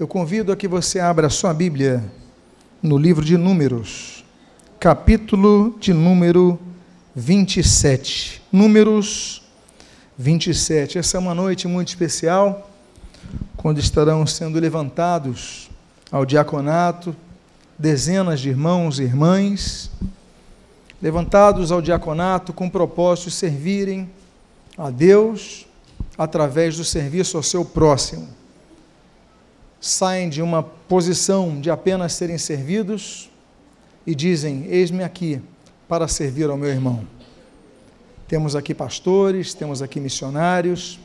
Eu convido a que você abra sua Bíblia no livro de Números, capítulo de número 27. Números 27. Essa é uma noite muito especial, quando estarão sendo levantados ao diaconato dezenas de irmãos e irmãs, levantados ao diaconato com o propósito de servirem a Deus através do serviço ao seu próximo. Saem de uma posição de apenas serem servidos e dizem: Eis-me aqui para servir ao meu irmão. Temos aqui pastores, temos aqui missionários,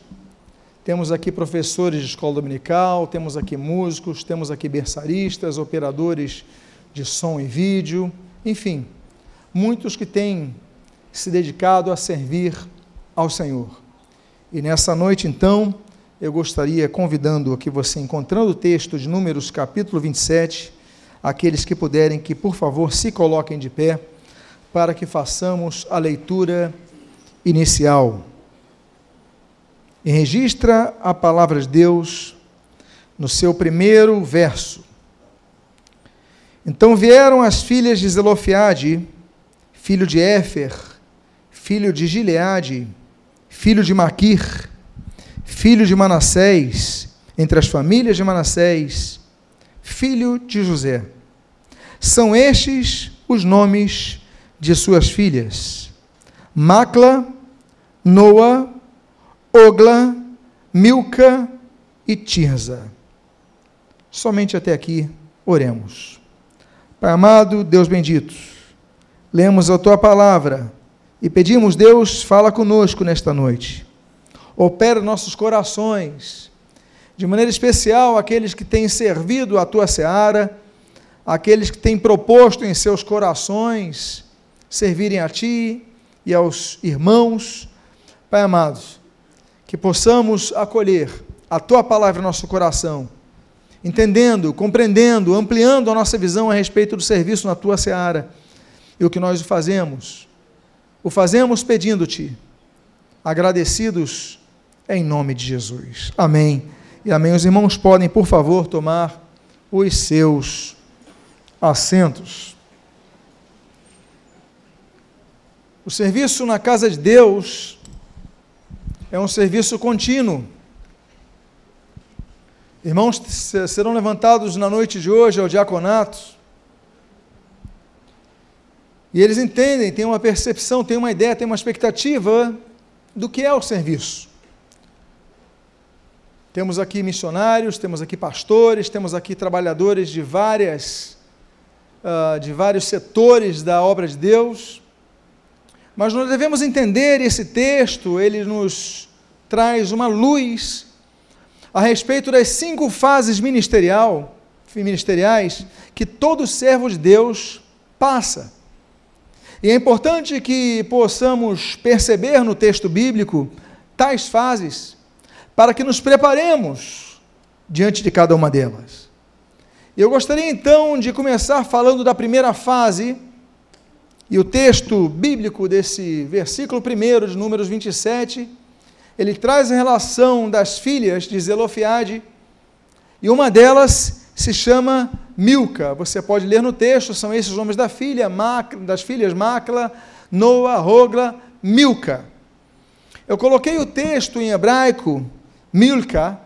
temos aqui professores de escola dominical, temos aqui músicos, temos aqui berçaristas, operadores de som e vídeo, enfim, muitos que têm se dedicado a servir ao Senhor. E nessa noite, então, eu gostaria, convidando a que você, encontrando o texto de Números capítulo 27, aqueles que puderem, que por favor se coloquem de pé, para que façamos a leitura inicial. E registra a palavra de Deus no seu primeiro verso. Então vieram as filhas de Zelofiade, filho de Éfer, filho de Gileade, filho de Maquir, filho de Manassés, entre as famílias de Manassés, filho de José. São estes os nomes de suas filhas: Macla, Noa, Ogla, Milca e Tirza. Somente até aqui, oremos. Pai amado, Deus bendito, lemos a tua palavra e pedimos, Deus, fala conosco nesta noite. Opera nossos corações, de maneira especial aqueles que têm servido a tua seara, aqueles que têm proposto em seus corações servirem a ti e aos irmãos. Pai amado, que possamos acolher a tua palavra em nosso coração, entendendo, compreendendo, ampliando a nossa visão a respeito do serviço na tua seara e o que nós fazemos o fazemos pedindo-te, agradecidos em nome de Jesus. Amém. E amém. Os irmãos podem, por favor, tomar os seus assentos. O serviço na casa de Deus é um serviço contínuo. Irmãos serão levantados na noite de hoje ao diaconato e eles entendem, têm uma percepção, têm uma ideia, têm uma expectativa do que é o serviço. Temos aqui missionários, temos aqui pastores, temos aqui trabalhadores de várias, uh, de vários setores da obra de Deus. Mas nós devemos entender esse texto, ele nos traz uma luz a respeito das cinco fases ministerial, ministeriais que todo servo de Deus passa. E é importante que possamos perceber no texto bíblico tais fases, para que nos preparemos diante de cada uma delas. Eu gostaria então de começar falando da primeira fase, e o texto bíblico desse versículo primeiro de Números 27, ele traz a relação das filhas de Zelofiade, e uma delas se chama Milca. Você pode ler no texto, são esses nomes da filha, das filhas Macla, Noa, Rogla, Milca. Eu coloquei o texto em hebraico, Milca,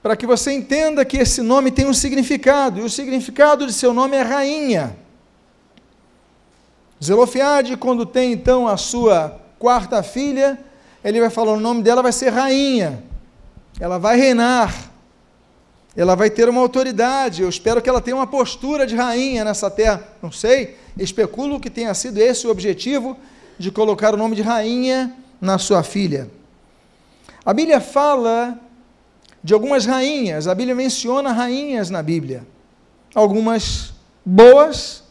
para que você entenda que esse nome tem um significado, e o significado de seu nome é rainha. Zelofiade, quando tem então a sua quarta filha, ele vai falar o nome dela vai ser rainha. Ela vai reinar ela vai ter uma autoridade. Eu espero que ela tenha uma postura de rainha nessa terra. Não sei, especulo que tenha sido esse o objetivo de colocar o nome de rainha na sua filha. A Bíblia fala de algumas rainhas, a Bíblia menciona rainhas na Bíblia. Algumas boas,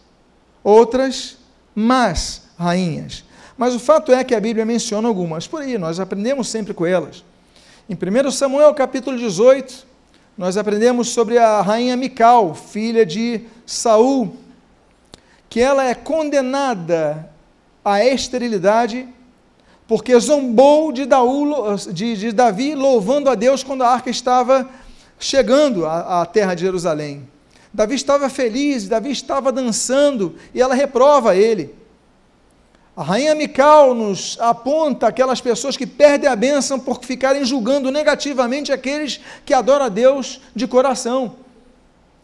outras más rainhas. Mas o fato é que a Bíblia menciona algumas. Por aí, nós aprendemos sempre com elas. Em 1 Samuel capítulo 18, nós aprendemos sobre a rainha Mical, filha de Saul, que ela é condenada à esterilidade porque zombou de, Daú, de, de Davi louvando a Deus quando a arca estava chegando à, à terra de Jerusalém. Davi estava feliz, Davi estava dançando e ela reprova ele. A rainha Mical nos aponta aquelas pessoas que perdem a bênção por ficarem julgando negativamente aqueles que adoram a Deus de coração.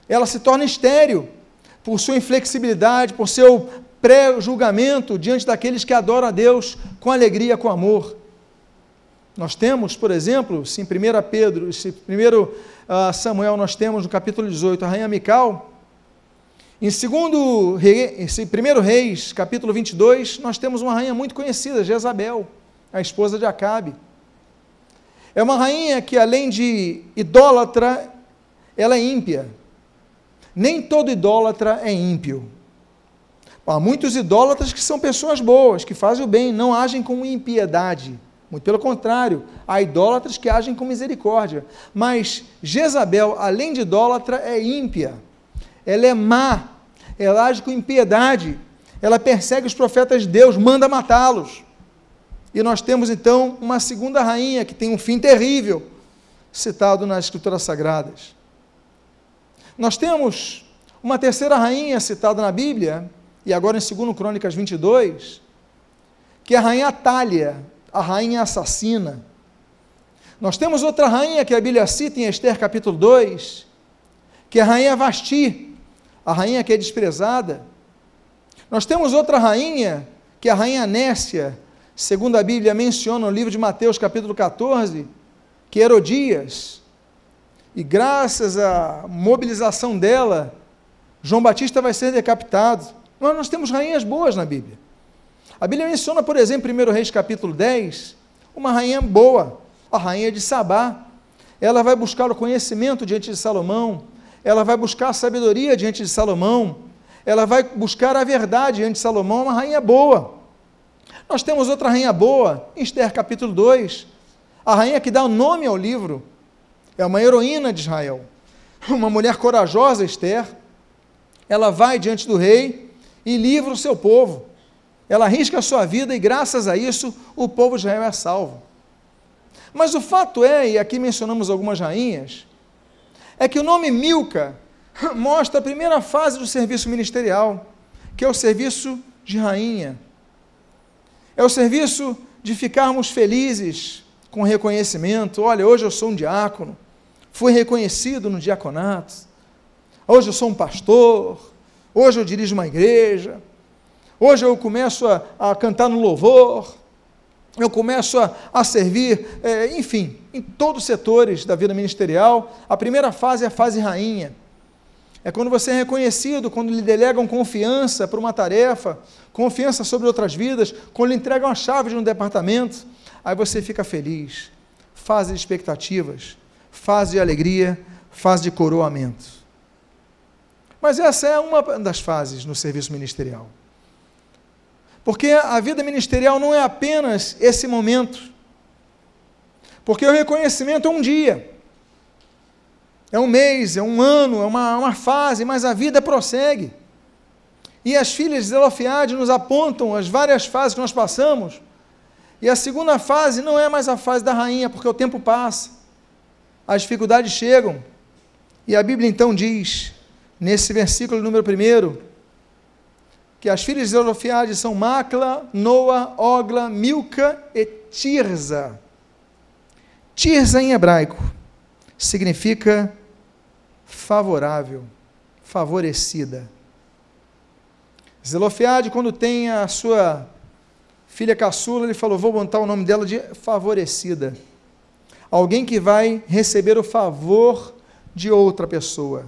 Ela se torna estéril por sua inflexibilidade, por seu pré-julgamento diante daqueles que adoram a Deus com alegria, com amor. Nós temos, por exemplo, se em 1 Pedro, se 1 uh, Samuel nós temos no capítulo 18 a rainha Mical, em segundo, esse primeiro Reis, capítulo 22, nós temos uma rainha muito conhecida, Jezabel, a esposa de Acabe. É uma rainha que, além de idólatra, ela é ímpia. Nem todo idólatra é ímpio. Há muitos idólatras que são pessoas boas, que fazem o bem, não agem com impiedade. Muito pelo contrário, há idólatras que agem com misericórdia. Mas Jezabel, além de idólatra, é ímpia ela é má, ela age com impiedade, ela persegue os profetas de Deus, manda matá-los. E nós temos então uma segunda rainha que tem um fim terrível, citado nas Escrituras Sagradas. Nós temos uma terceira rainha citada na Bíblia, e agora em 2 Crônicas 22, que é a rainha Atália, a rainha assassina. Nós temos outra rainha que a Bíblia cita em Esther capítulo 2, que é a rainha Vasti, a rainha que é desprezada. Nós temos outra rainha, que é a rainha Nécia, segundo a Bíblia menciona no livro de Mateus, capítulo 14, que é Herodias. E graças à mobilização dela, João Batista vai ser decapitado. Mas nós temos rainhas boas na Bíblia. A Bíblia menciona, por exemplo, em 1 Reis capítulo 10, uma rainha boa, a rainha de Sabá. Ela vai buscar o conhecimento diante de Salomão, ela vai buscar sabedoria diante de Salomão, ela vai buscar a verdade diante de Salomão, uma rainha boa. Nós temos outra rainha boa, Esther capítulo 2, a rainha que dá o nome ao livro, é uma heroína de Israel, uma mulher corajosa, Esther, ela vai diante do rei e livra o seu povo, ela arrisca a sua vida e graças a isso o povo de Israel é salvo. Mas o fato é, e aqui mencionamos algumas rainhas, é que o nome Milca mostra a primeira fase do serviço ministerial, que é o serviço de rainha. É o serviço de ficarmos felizes com reconhecimento. Olha, hoje eu sou um diácono, fui reconhecido no diaconato. Hoje eu sou um pastor. Hoje eu dirijo uma igreja. Hoje eu começo a, a cantar no louvor eu começo a, a servir, é, enfim, em todos os setores da vida ministerial. A primeira fase é a fase rainha. É quando você é reconhecido, quando lhe delegam confiança para uma tarefa, confiança sobre outras vidas, quando lhe entregam a chave de um departamento, aí você fica feliz. Fase de expectativas, fase de alegria, fase de coroamento. Mas essa é uma das fases no serviço ministerial. Porque a vida ministerial não é apenas esse momento. Porque o reconhecimento é um dia, é um mês, é um ano, é uma, uma fase, mas a vida prossegue. E as filhas de Zelofiade nos apontam as várias fases que nós passamos. E a segunda fase não é mais a fase da rainha, porque o tempo passa, as dificuldades chegam. E a Bíblia então diz, nesse versículo número 1, que as filhas de Zelofeade são Macla, Noa, Ogla, Milca e Tirza. Tirza em hebraico significa favorável, favorecida. Zelofeade, quando tem a sua filha caçula, ele falou: vou botar o nome dela de favorecida. Alguém que vai receber o favor de outra pessoa.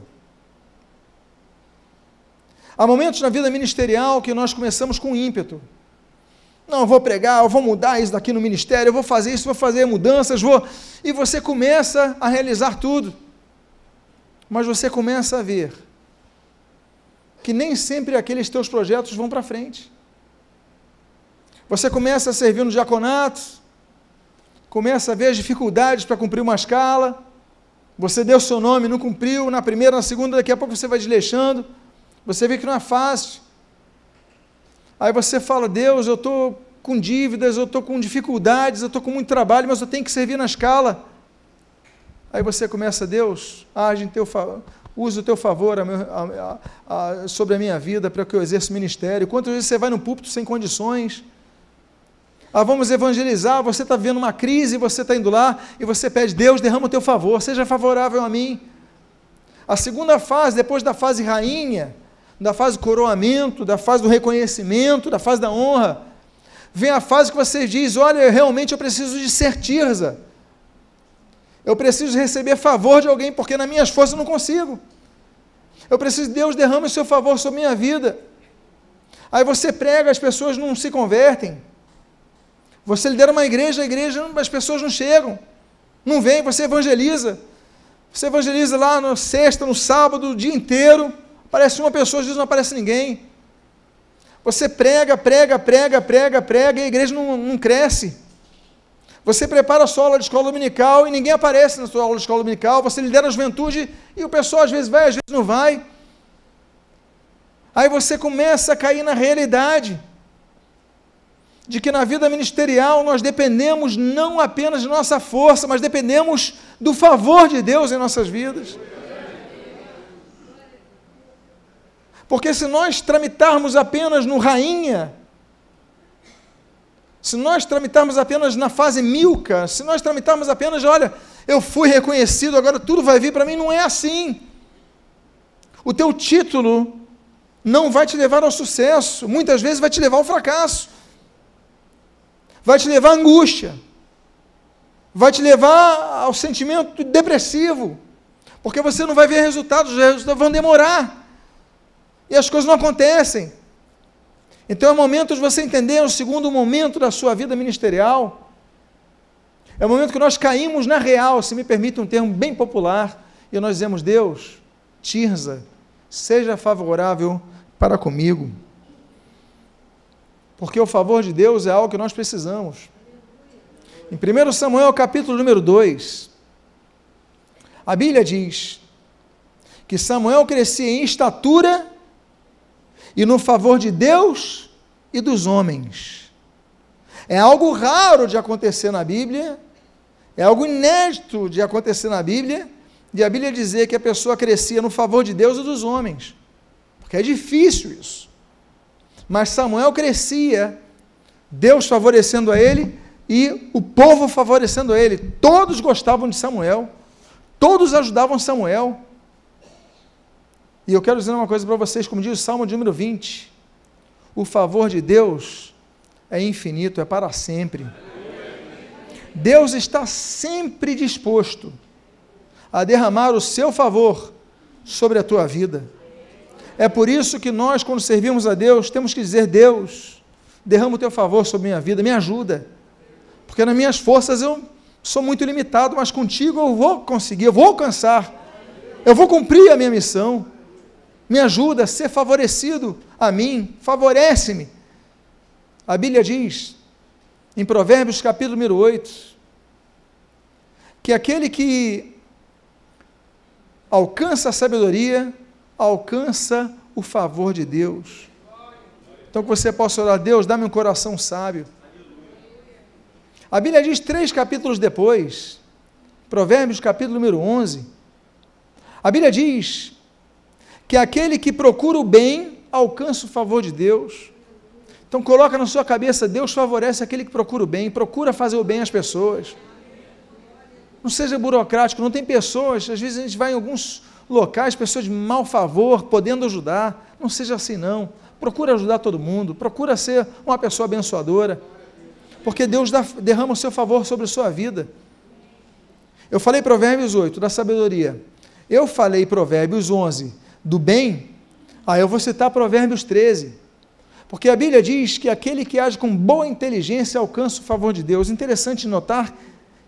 Há momentos na vida ministerial que nós começamos com ímpeto. Não, eu vou pregar, eu vou mudar isso daqui no ministério, eu vou fazer isso, vou fazer mudanças, vou. E você começa a realizar tudo. Mas você começa a ver que nem sempre aqueles teus projetos vão para frente. Você começa a servir no diaconato, começa a ver as dificuldades para cumprir uma escala. Você deu seu nome, não cumpriu, na primeira, na segunda, daqui a pouco você vai desleixando. Você vê que não é fácil. Aí você fala, Deus, eu estou com dívidas, eu estou com dificuldades, eu estou com muito trabalho, mas eu tenho que servir na escala. Aí você começa, Deus, age em teu favor, usa o teu favor a meu, a, a, sobre a minha vida para que eu exerça o ministério. Quantas vezes você vai no púlpito sem condições? Ah, vamos evangelizar, você está vendo uma crise, você está indo lá e você pede, Deus, derrama o teu favor, seja favorável a mim. A segunda fase, depois da fase rainha, da fase coroamento, da fase do reconhecimento, da fase da honra, vem a fase que você diz: Olha, realmente eu preciso de ser Tirza. Eu preciso receber favor de alguém, porque nas minhas forças eu não consigo. Eu preciso, Deus derrama o seu favor sobre a minha vida. Aí você prega, as pessoas não se convertem. Você lidera uma igreja, a igreja, as pessoas não chegam. Não vem, você evangeliza. Você evangeliza lá na sexta, no sábado, o dia inteiro. Aparece uma pessoa, às vezes não aparece ninguém. Você prega, prega, prega, prega, prega, e a igreja não, não cresce. Você prepara a sua aula de escola dominical e ninguém aparece na sua aula de escola dominical. Você lidera a juventude e o pessoal às vezes vai, às vezes não vai. Aí você começa a cair na realidade de que na vida ministerial nós dependemos não apenas de nossa força, mas dependemos do favor de Deus em nossas vidas. Porque se nós tramitarmos apenas no rainha, se nós tramitarmos apenas na fase milka, se nós tramitarmos apenas, olha, eu fui reconhecido, agora tudo vai vir para mim, não é assim. O teu título não vai te levar ao sucesso, muitas vezes vai te levar ao fracasso. Vai te levar à angústia, vai te levar ao sentimento depressivo, porque você não vai ver resultados, os resultados vão demorar, e as coisas não acontecem. Então é o momento de você entender, é o segundo momento da sua vida ministerial, é o momento que nós caímos na real, se me permite um termo bem popular, e nós dizemos, Deus, Tirza, seja favorável para comigo porque o favor de Deus é algo que nós precisamos. Em 1 Samuel, capítulo número 2, a Bíblia diz que Samuel crescia em estatura e no favor de Deus e dos homens. É algo raro de acontecer na Bíblia, é algo inédito de acontecer na Bíblia, de a Bíblia dizer que a pessoa crescia no favor de Deus e dos homens, porque é difícil isso. Mas Samuel crescia, Deus favorecendo a ele e o povo favorecendo a ele. Todos gostavam de Samuel, todos ajudavam Samuel. E eu quero dizer uma coisa para vocês, como diz o Salmo de número 20: o favor de Deus é infinito, é para sempre. Deus está sempre disposto a derramar o seu favor sobre a tua vida. É por isso que nós, quando servimos a Deus, temos que dizer: Deus, derrama o teu favor sobre minha vida, me ajuda. Porque nas minhas forças eu sou muito limitado, mas contigo eu vou conseguir, eu vou alcançar, eu vou cumprir a minha missão. Me ajuda a ser favorecido a mim, favorece-me. A Bíblia diz, em Provérbios capítulo número 8, que aquele que alcança a sabedoria alcança o favor de Deus. Então que você possa orar, Deus, dá-me um coração sábio. A Bíblia diz três capítulos depois, Provérbios capítulo número 11, a Bíblia diz que aquele que procura o bem alcança o favor de Deus. Então coloca na sua cabeça, Deus favorece aquele que procura o bem, procura fazer o bem às pessoas. Não seja burocrático, não tem pessoas, às vezes a gente vai em alguns locais, pessoas de mau favor, podendo ajudar. Não seja assim, não. Procura ajudar todo mundo, procura ser uma pessoa abençoadora, porque Deus dá, derrama o seu favor sobre a sua vida. Eu falei Provérbios 8, da sabedoria. Eu falei Provérbios 11, do bem. Aí eu vou citar Provérbios 13. Porque a Bíblia diz que aquele que age com boa inteligência alcança o favor de Deus. Interessante notar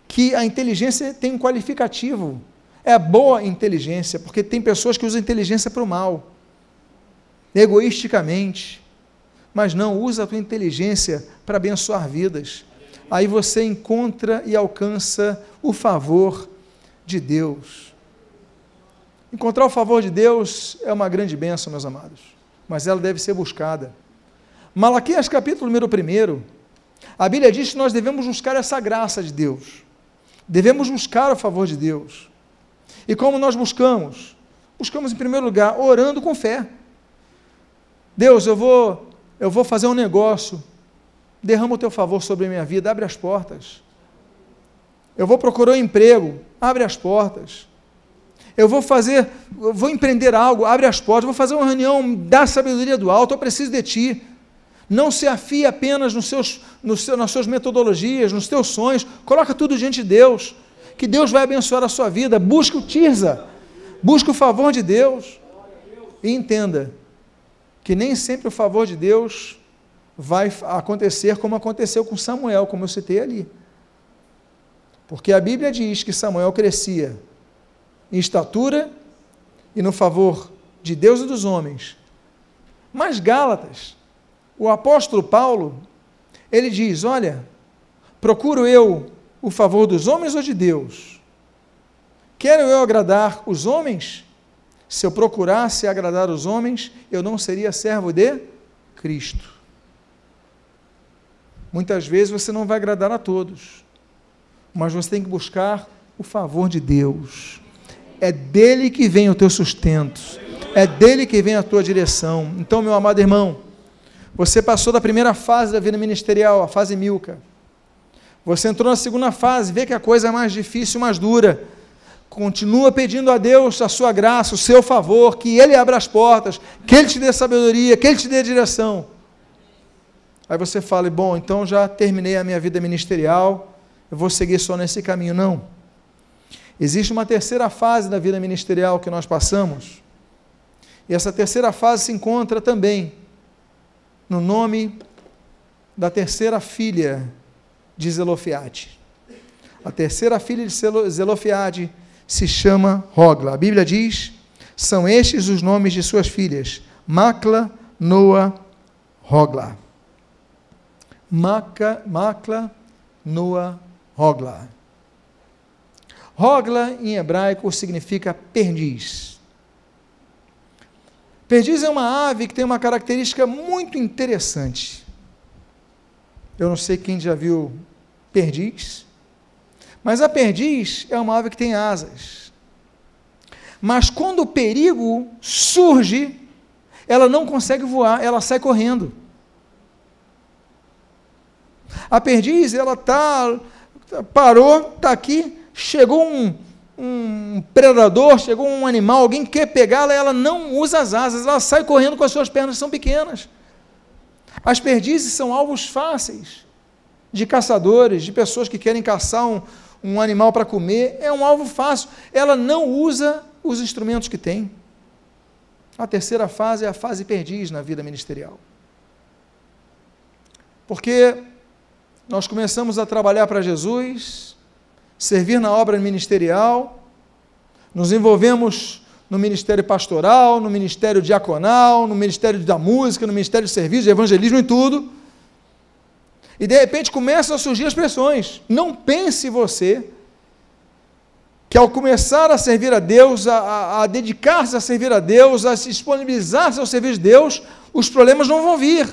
que a inteligência tem um qualificativo. É boa inteligência, porque tem pessoas que usam inteligência para o mal, egoisticamente. Mas não, usa a tua inteligência para abençoar vidas. Aí você encontra e alcança o favor de Deus. Encontrar o favor de Deus é uma grande bênção, meus amados, mas ela deve ser buscada. Malaquias capítulo número 1, A Bíblia diz que nós devemos buscar essa graça de Deus. Devemos buscar o favor de Deus. E como nós buscamos? Buscamos em primeiro lugar orando com fé. Deus, eu vou eu vou fazer um negócio. Derrama o teu favor sobre a minha vida, abre as portas. Eu vou procurar um emprego, abre as portas. Eu vou fazer, eu vou empreender algo, abre as portas. Vou fazer uma reunião da sabedoria do alto, eu preciso de ti. Não se afie apenas nos seus, nos seus, nas suas metodologias, nos teus sonhos. Coloca tudo diante de Deus. Que Deus vai abençoar a sua vida. Busque o Tirza. Busque o favor de Deus. E entenda que nem sempre o favor de Deus vai acontecer como aconteceu com Samuel, como eu citei ali. Porque a Bíblia diz que Samuel crescia em estatura e no favor de Deus e dos homens. Mas Gálatas, o apóstolo Paulo, ele diz: Olha, procuro eu o favor dos homens ou de Deus? Quero eu agradar os homens? Se eu procurasse agradar os homens, eu não seria servo de Cristo. Muitas vezes você não vai agradar a todos, mas você tem que buscar o favor de Deus. É dele que vem o teu sustento, é dele que vem a tua direção. Então, meu amado irmão, você passou da primeira fase da vida ministerial, a fase milca. Você entrou na segunda fase, vê que a coisa é mais difícil, mais dura. Continua pedindo a Deus a sua graça, o seu favor, que Ele abra as portas, que Ele te dê sabedoria, que Ele te dê direção. Aí você fala, bom, então já terminei a minha vida ministerial, eu vou seguir só nesse caminho. Não. Existe uma terceira fase da vida ministerial que nós passamos, e essa terceira fase se encontra também no nome da terceira filha de Zelofiade. A terceira filha de Zelofiade se chama Rogla. A Bíblia diz: são estes os nomes de suas filhas: Macla, Noa, Rogla. Maca, Macla, Noa, Rogla. Rogla em hebraico significa perdiz. Perdiz é uma ave que tem uma característica muito interessante. Eu não sei quem já viu perdiz, mas a perdiz é uma ave que tem asas. Mas quando o perigo surge, ela não consegue voar, ela sai correndo. A perdiz, ela tá parou, está aqui, chegou um, um predador, chegou um animal, alguém quer pegá-la, ela não usa as asas, ela sai correndo com as suas pernas, são pequenas. As perdizes são alvos fáceis de caçadores, de pessoas que querem caçar um, um animal para comer, é um alvo fácil. Ela não usa os instrumentos que tem. A terceira fase é a fase perdiz na vida ministerial. Porque nós começamos a trabalhar para Jesus, servir na obra ministerial, nos envolvemos no ministério pastoral, no ministério diaconal, no ministério da música, no ministério de serviço, de evangelismo e tudo. E de repente começam a surgir as pressões. Não pense você que ao começar a servir a Deus, a, a, a dedicar-se a servir a Deus, a se disponibilizar-se ao serviço de Deus, os problemas não vão vir.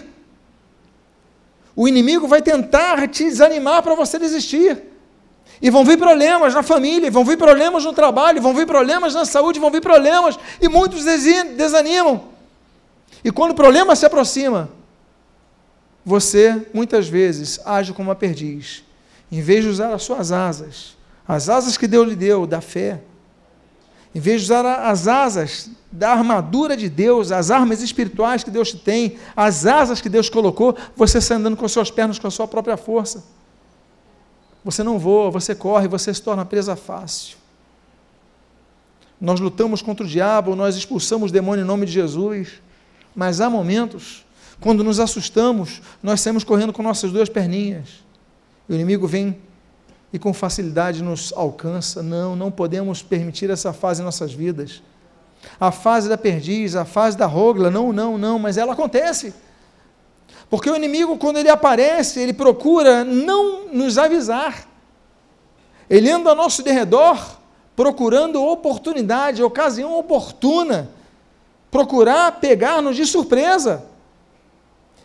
O inimigo vai tentar te desanimar para você desistir. E vão vir problemas na família, vão vir problemas no trabalho, vão vir problemas na saúde, vão vir problemas, e muitos desanimam. E quando o problema se aproxima, você muitas vezes age como uma perdiz. Em vez de usar as suas asas, as asas que Deus lhe deu, da fé, em vez de usar as asas da armadura de Deus, as armas espirituais que Deus te tem, as asas que Deus colocou, você sai andando com as suas pernas, com a sua própria força. Você não voa, você corre, você se torna presa fácil. Nós lutamos contra o diabo, nós expulsamos o demônio em nome de Jesus, mas há momentos, quando nos assustamos, nós saímos correndo com nossas duas perninhas. E o inimigo vem e com facilidade nos alcança. Não, não podemos permitir essa fase em nossas vidas. A fase da perdiz, a fase da rogla, não, não, não, mas ela acontece. Porque o inimigo, quando ele aparece, ele procura não nos avisar. Ele anda ao nosso derredor, procurando oportunidade, ocasião oportuna, procurar pegar-nos de surpresa.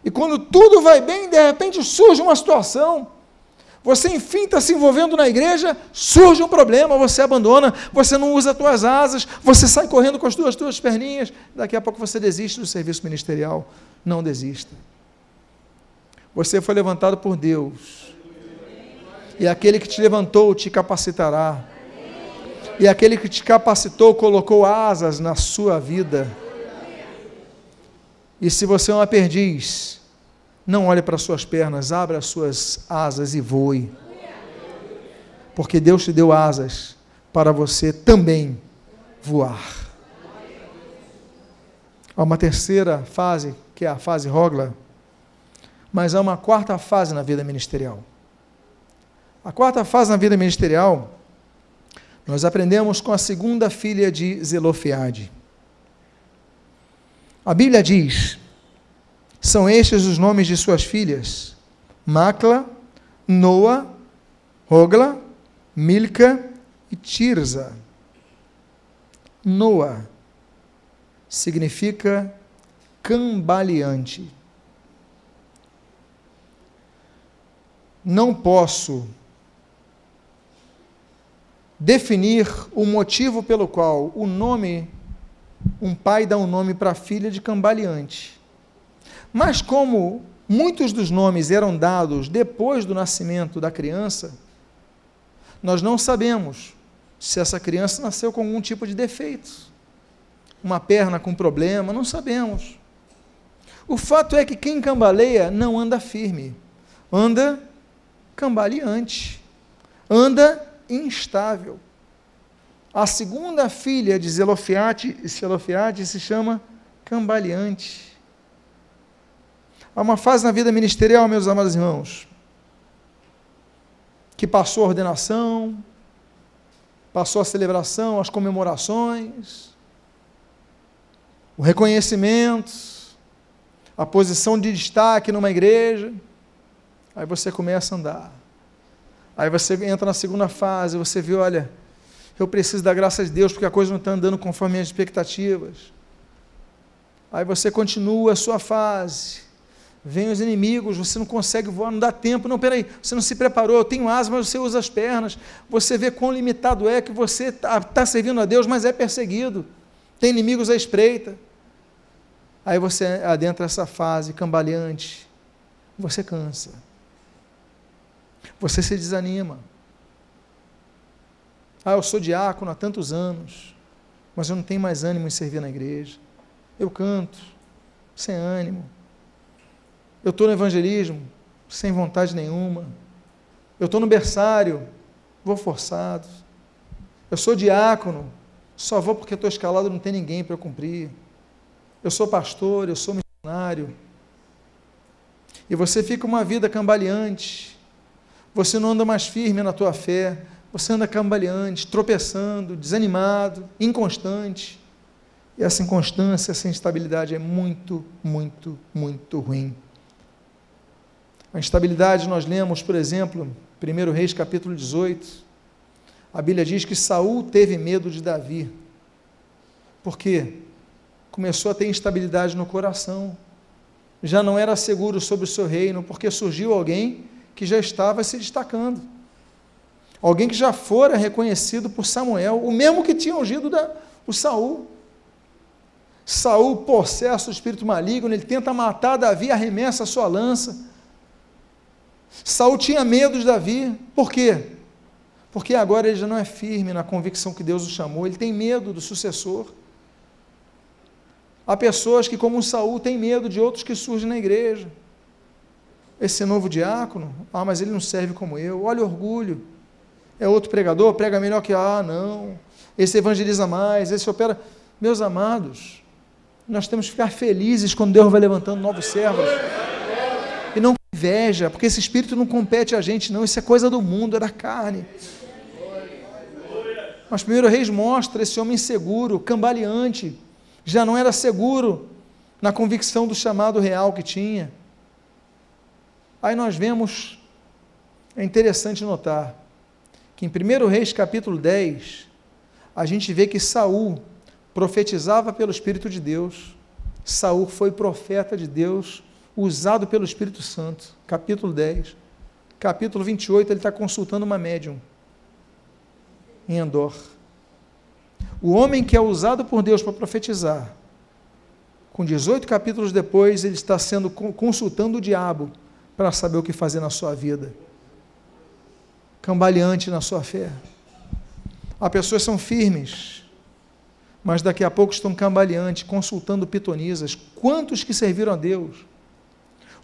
E quando tudo vai bem, de repente surge uma situação. Você, enfim, está se envolvendo na igreja, surge um problema, você abandona, você não usa as tuas asas, você sai correndo com as tuas perninhas, daqui a pouco você desiste do serviço ministerial. Não desista. Você foi levantado por Deus. E aquele que te levantou te capacitará. E aquele que te capacitou colocou asas na sua vida. E se você é uma perdiz, não olhe para as suas pernas, abra as suas asas e voe. Porque Deus te deu asas para você também voar. Há uma terceira fase, que é a fase Rogla, mas há uma quarta fase na vida ministerial. A quarta fase na vida ministerial, nós aprendemos com a segunda filha de Zelofeade. A Bíblia diz são estes os nomes de suas filhas: Macla, Noa, Rogla, Milca e Tirza. Noa significa cambaleante. Não posso definir o motivo pelo qual o nome, um pai dá um nome para a filha de cambaleante. Mas como muitos dos nomes eram dados depois do nascimento da criança, nós não sabemos se essa criança nasceu com algum tipo de defeito, uma perna com problema, não sabemos. O fato é que quem cambaleia não anda firme, anda cambaleante, anda instável. A segunda filha de Zelofiate, Zelofiate se chama cambaleante. Há uma fase na vida ministerial, meus amados irmãos, que passou a ordenação, passou a celebração, as comemorações, o reconhecimento, a posição de destaque numa igreja. Aí você começa a andar. Aí você entra na segunda fase, você vê, olha, eu preciso da graça de Deus porque a coisa não está andando conforme as expectativas. Aí você continua a sua fase. Vem os inimigos, você não consegue voar, não dá tempo. Não, peraí, você não se preparou, eu tenho asas, mas você usa as pernas. Você vê quão limitado é que você está tá servindo a Deus, mas é perseguido. Tem inimigos à espreita. Aí você adentra essa fase cambaleante. Você cansa. Você se desanima. Ah, eu sou diácono há tantos anos, mas eu não tenho mais ânimo em servir na igreja. Eu canto, sem ânimo eu estou no evangelismo sem vontade nenhuma. Eu estou no berçário, vou forçado. Eu sou diácono, só vou porque estou escalado, não tem ninguém para eu cumprir. Eu sou pastor, eu sou missionário. E você fica uma vida cambaleante. Você não anda mais firme na tua fé. Você anda cambaleante, tropeçando, desanimado, inconstante. E essa inconstância, essa instabilidade é muito, muito, muito ruim. A instabilidade nós lemos, por exemplo, 1 Reis capítulo 18. A Bíblia diz que Saul teve medo de Davi. Por quê? Começou a ter instabilidade no coração. Já não era seguro sobre o seu reino, porque surgiu alguém que já estava se destacando. Alguém que já fora reconhecido por Samuel, o mesmo que tinha ungido da, o Saul. Saul, possesso do espírito maligno, ele tenta matar Davi, arremessa a sua lança. Saul tinha medo de Davi. Por quê? Porque agora ele já não é firme na convicção que Deus o chamou, ele tem medo do sucessor. Há pessoas que, como Saul, têm medo de outros que surgem na igreja. Esse novo diácono, ah, mas ele não serve como eu. Olha o orgulho. É outro pregador, prega melhor que ah, não. Esse evangeliza mais, esse opera. Meus amados, nós temos que ficar felizes quando Deus vai levantando novos servos. E não inveja, porque esse espírito não compete a gente, não, isso é coisa do mundo, é da carne. Mas primeiro Reis mostra esse homem seguro, cambaleante, já não era seguro na convicção do chamado real que tinha. Aí nós vemos, é interessante notar, que em 1 Reis capítulo 10, a gente vê que Saul profetizava pelo Espírito de Deus. Saul foi profeta de Deus usado pelo Espírito Santo. Capítulo 10. Capítulo 28, ele está consultando uma médium em Endor. O homem que é usado por Deus para profetizar, com 18 capítulos depois, ele está sendo consultando o diabo para saber o que fazer na sua vida. Cambaleante na sua fé. Há pessoas que são firmes, mas daqui a pouco estão cambaleantes, consultando pitonisas. Quantos que serviram a Deus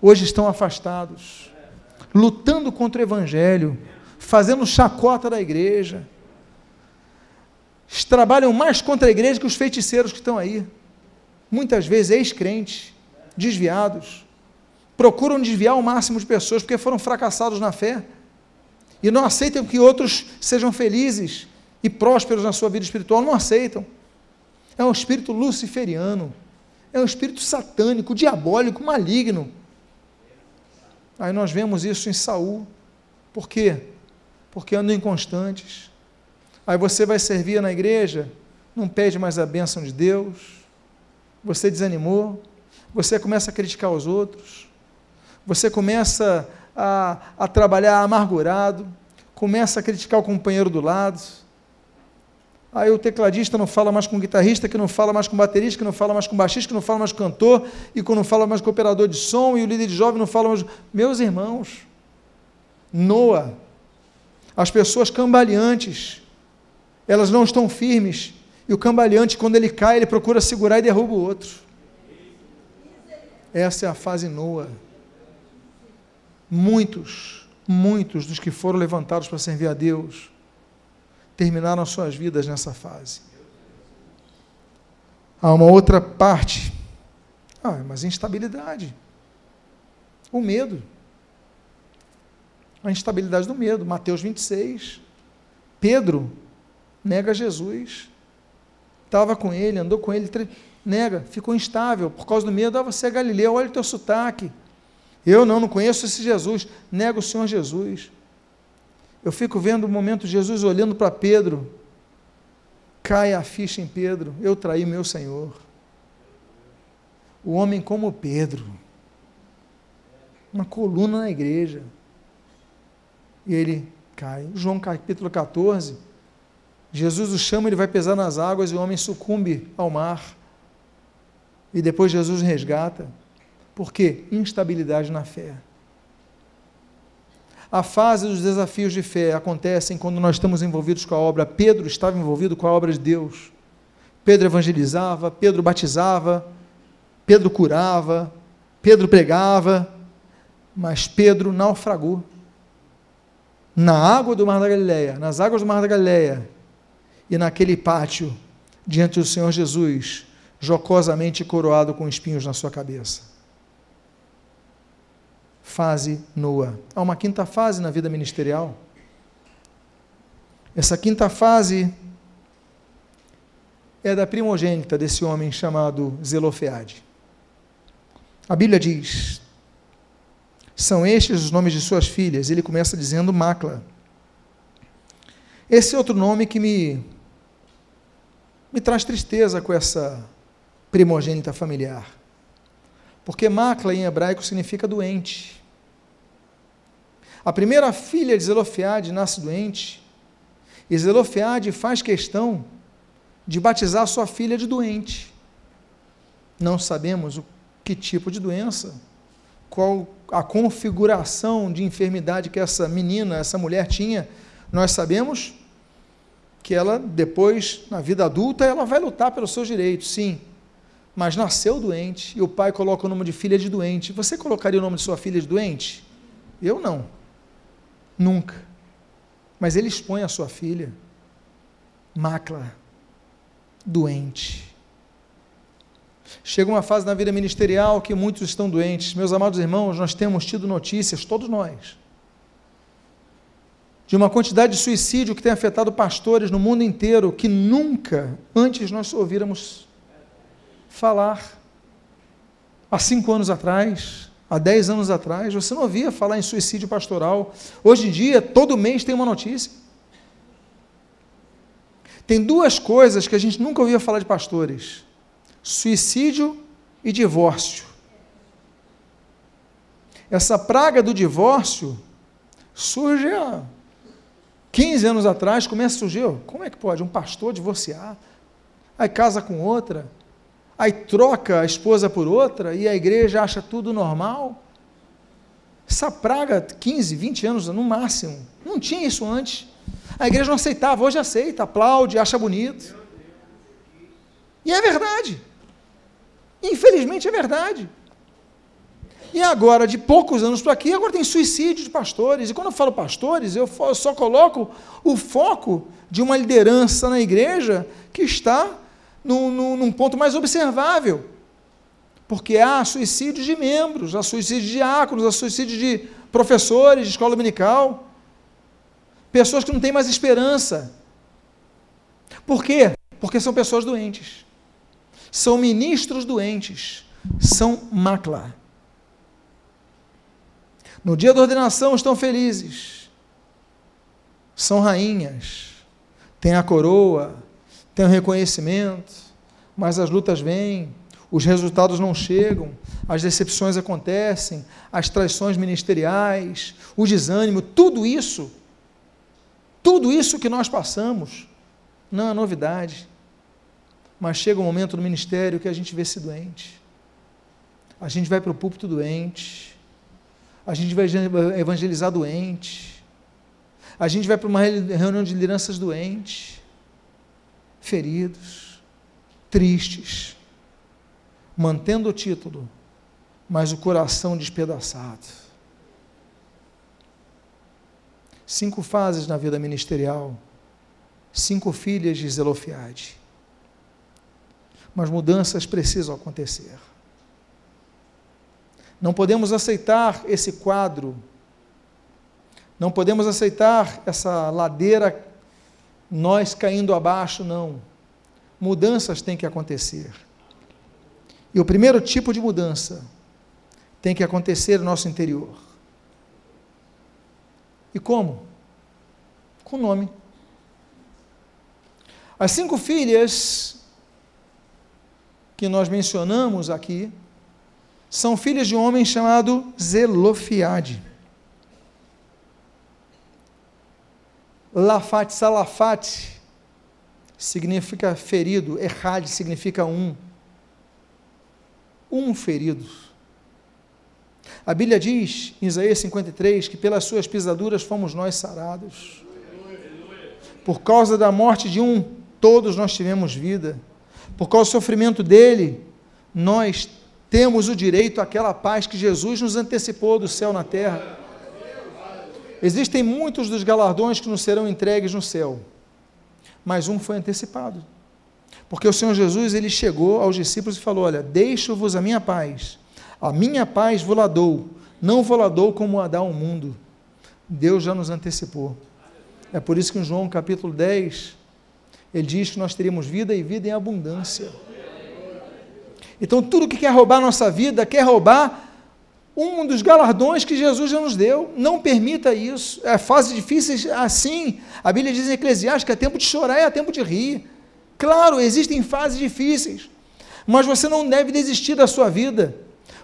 hoje estão afastados, lutando contra o Evangelho, fazendo chacota da igreja. Trabalham mais contra a igreja que os feiticeiros que estão aí. Muitas vezes ex-crentes, desviados, procuram desviar o máximo de pessoas porque foram fracassados na fé e não aceitam que outros sejam felizes e prósperos na sua vida espiritual, não aceitam. É um espírito luciferiano, é um espírito satânico, diabólico, maligno. Aí nós vemos isso em Saul. Por quê? Porque andam inconstantes. Aí você vai servir na igreja, não pede mais a bênção de Deus, você desanimou, você começa a criticar os outros, você começa a, a trabalhar amargurado, começa a criticar o companheiro do lado, Aí o tecladista não fala mais com o guitarrista, que não fala mais com o baterista, que não fala mais com o baixista, que não fala mais com o cantor, e que não fala mais com o operador de som, e o líder de jovem não fala mais. Meus irmãos, Noa, as pessoas cambaleantes, elas não estão firmes, e o cambaleante, quando ele cai, ele procura segurar e derruba o outro. Essa é a fase Noa. Muitos, muitos dos que foram levantados para servir a Deus, terminaram suas vidas nessa fase. Há uma outra parte. Ah, mas instabilidade. O medo. A instabilidade do medo. Mateus 26. Pedro nega Jesus. Estava com ele, andou com ele, nega, ficou instável por causa do medo. Ah, você é Galileu, olha o teu sotaque. Eu não, não conheço esse Jesus. Nega o Senhor Jesus. Eu fico vendo o momento Jesus olhando para Pedro, cai a ficha em Pedro, eu traí meu Senhor. O homem como Pedro, uma coluna na igreja, e ele cai. João capítulo 14, Jesus o chama, ele vai pesar nas águas e o homem sucumbe ao mar. E depois Jesus resgata. Por quê? Instabilidade na fé. A fase dos desafios de fé acontecem quando nós estamos envolvidos com a obra. Pedro estava envolvido com a obra de Deus. Pedro evangelizava, Pedro batizava, Pedro curava, Pedro pregava, mas Pedro naufragou. Na água do Mar da Galileia, nas águas do Mar da Galileia, e naquele pátio, diante do Senhor Jesus, jocosamente coroado com espinhos na sua cabeça fase Noa. Há uma quinta fase na vida ministerial. Essa quinta fase é da primogênita desse homem chamado Zelofeade. A Bíblia diz: são estes os nomes de suas filhas. Ele começa dizendo Macla. Esse outro nome que me, me traz tristeza com essa primogênita familiar. Porque Macla em hebraico significa doente. A primeira filha de Zelofeade nasce doente, e Zelofeade faz questão de batizar sua filha de doente. Não sabemos o que tipo de doença, qual a configuração de enfermidade que essa menina, essa mulher tinha. Nós sabemos que ela depois, na vida adulta, ela vai lutar pelos seus direitos, sim. Mas nasceu doente e o pai coloca o nome de filha de doente. Você colocaria o nome de sua filha de doente? Eu não. Nunca. Mas ele expõe a sua filha, Macla, doente. Chega uma fase na vida ministerial que muitos estão doentes. Meus amados irmãos, nós temos tido notícias, todos nós, de uma quantidade de suicídio que tem afetado pastores no mundo inteiro que nunca antes nós ouvíramos falar. Há cinco anos atrás, Há 10 anos atrás, você não ouvia falar em suicídio pastoral. Hoje em dia, todo mês tem uma notícia. Tem duas coisas que a gente nunca ouvia falar de pastores: suicídio e divórcio. Essa praga do divórcio surge há 15 anos atrás, começa a surgir, como é que pode um pastor divorciar? Aí casa com outra, aí troca a esposa por outra e a igreja acha tudo normal. Essa praga, 15, 20 anos no máximo, não tinha isso antes. A igreja não aceitava, hoje aceita, aplaude, acha bonito. E é verdade. Infelizmente é verdade. E agora, de poucos anos para aqui, agora tem suicídio de pastores. E quando eu falo pastores, eu só coloco o foco de uma liderança na igreja que está num, num, num ponto mais observável. Porque há suicídio de membros, há suicídio de diáconos, há suicídio de professores de escola dominical. Pessoas que não têm mais esperança. Por quê? Porque são pessoas doentes. São ministros doentes. São macla. No dia da ordenação estão felizes. São rainhas. Têm a coroa, têm o reconhecimento, mas as lutas vêm, os resultados não chegam, as decepções acontecem, as traições ministeriais, o desânimo, tudo isso, tudo isso que nós passamos, não é novidade. Mas chega um momento no ministério que a gente vê-se doente. A gente vai para o púlpito doente, a gente vai evangelizar doente, a gente vai para uma reunião de lideranças doentes, feridos, tristes, mantendo o título, mas o coração despedaçado. Cinco fases na vida ministerial, cinco filhas de Zelofiade. Mas mudanças precisam acontecer. Não podemos aceitar esse quadro, não podemos aceitar essa ladeira, nós caindo abaixo, não. Mudanças têm que acontecer. E o primeiro tipo de mudança tem que acontecer no nosso interior. E como? Com nome. As cinco filhas que nós mencionamos aqui, são filhas de um homem chamado Zelofiade. Lafate, Salafate significa ferido, Errade significa um. Um ferido. A Bíblia diz, em Isaías 53, que pelas suas pisaduras fomos nós sarados. Por causa da morte de um, todos nós tivemos vida. Por causa do sofrimento dele, nós temos o direito àquela paz que Jesus nos antecipou do céu na terra. Existem muitos dos galardões que nos serão entregues no céu, mas um foi antecipado. Porque o Senhor Jesus, ele chegou aos discípulos e falou: Olha, deixo-vos a minha paz, a minha paz vou lá dou, não vou lá dou como a dá o mundo. Deus já nos antecipou. É por isso que em João capítulo 10, ele diz que nós teríamos vida e vida em abundância. Então, tudo que quer roubar a nossa vida, quer roubar um dos galardões que Jesus já nos deu. Não permita isso. É fase difícil assim. A Bíblia diz em Eclesiastes que é tempo de chorar e é tempo de rir. Claro, existem fases difíceis, mas você não deve desistir da sua vida.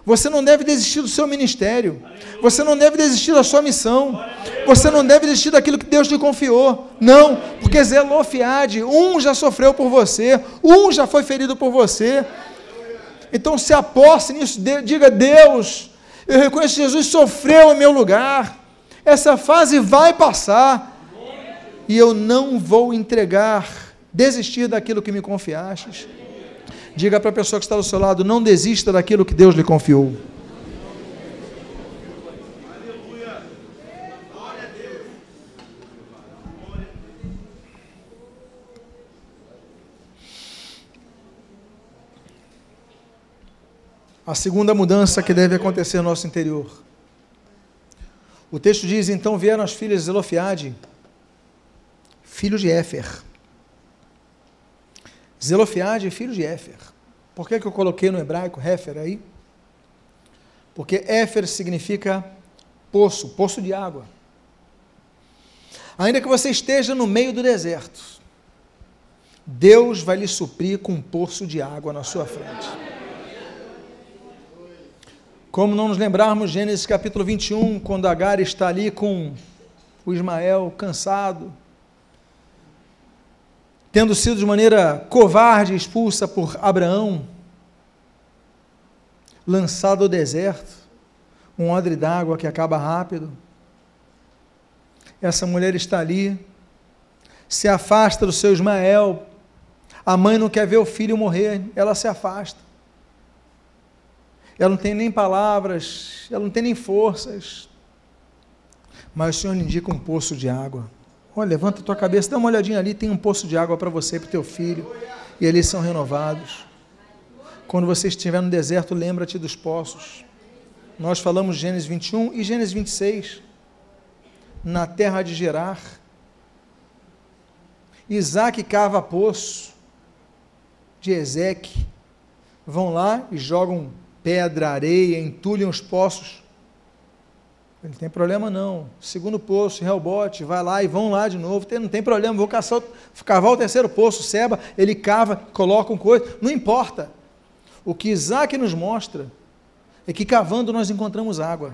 Você não deve desistir do seu ministério. Você não deve desistir da sua missão. Você não deve desistir daquilo que Deus te confiou. Não, porque Zelofiade, um já sofreu por você, um já foi ferido por você. Então se aposte nisso, diga: Deus, eu reconheço que Jesus sofreu em meu lugar. Essa fase vai passar. E eu não vou entregar, desistir daquilo que me confiastes. Diga para a pessoa que está do seu lado: não desista daquilo que Deus lhe confiou. A segunda mudança que deve acontecer no nosso interior. O texto diz: Então vieram as filhas de Zelofiade, filho de Éfer. Zelofiade, filho de Éfer. Por que, que eu coloquei no hebraico Éfer aí? Porque Éfer significa poço, poço de água. Ainda que você esteja no meio do deserto, Deus vai lhe suprir com um poço de água na sua frente. Como não nos lembrarmos Gênesis capítulo 21, quando Agar está ali com o Ismael cansado, tendo sido de maneira covarde expulsa por Abraão, lançado ao deserto, um odre d'água que acaba rápido. Essa mulher está ali, se afasta do seu Ismael, a mãe não quer ver o filho morrer, ela se afasta. Ela não tem nem palavras, ela não tem nem forças. Mas o Senhor lhe indica um poço de água. Olha, levanta a tua cabeça, dá uma olhadinha ali, tem um poço de água para você e para o teu filho. E eles são renovados. Quando você estiver no deserto, lembra-te dos poços. Nós falamos Gênesis 21 e Gênesis 26. Na terra de Gerar, Isaac cava poço de Ezeque. Vão lá e jogam pedra, areia, entulham os poços. Ele não tem problema não. Segundo poço, rebote, vai lá e vão lá de novo. Não tem problema, vou caçar, cavar o terceiro poço, seba, ele cava, coloca um coisa. Não importa. O que Isaac nos mostra é que cavando nós encontramos água.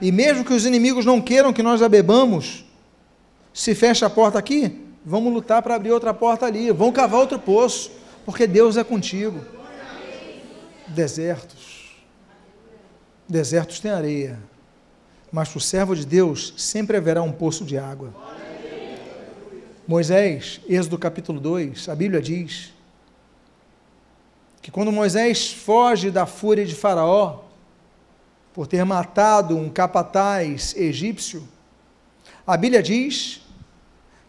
E mesmo que os inimigos não queiram que nós a bebamos, se fecha a porta aqui, vamos lutar para abrir outra porta ali, vão cavar outro poço, porque Deus é contigo. Desertos. Desertos têm areia mas para o servo de Deus sempre haverá um poço de água. Moisés, Êxodo capítulo 2, a Bíblia diz que quando Moisés foge da fúria de Faraó, por ter matado um capataz egípcio, a Bíblia diz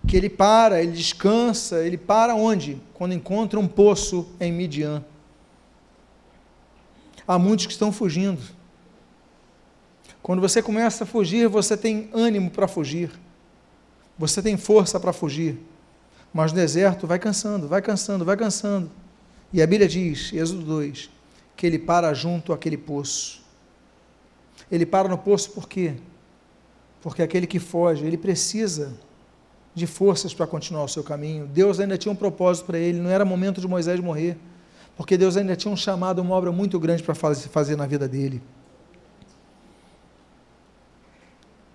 que ele para, ele descansa, ele para onde? Quando encontra um poço em Midian. Há muitos que estão fugindo quando você começa a fugir, você tem ânimo para fugir. Você tem força para fugir. Mas no deserto vai cansando, vai cansando, vai cansando. E a Bíblia diz, Êxodo 2, que ele para junto àquele poço. Ele para no poço por quê? Porque aquele que foge, ele precisa de forças para continuar o seu caminho. Deus ainda tinha um propósito para ele, não era momento de Moisés morrer, porque Deus ainda tinha um chamado, uma obra muito grande para fazer na vida dele.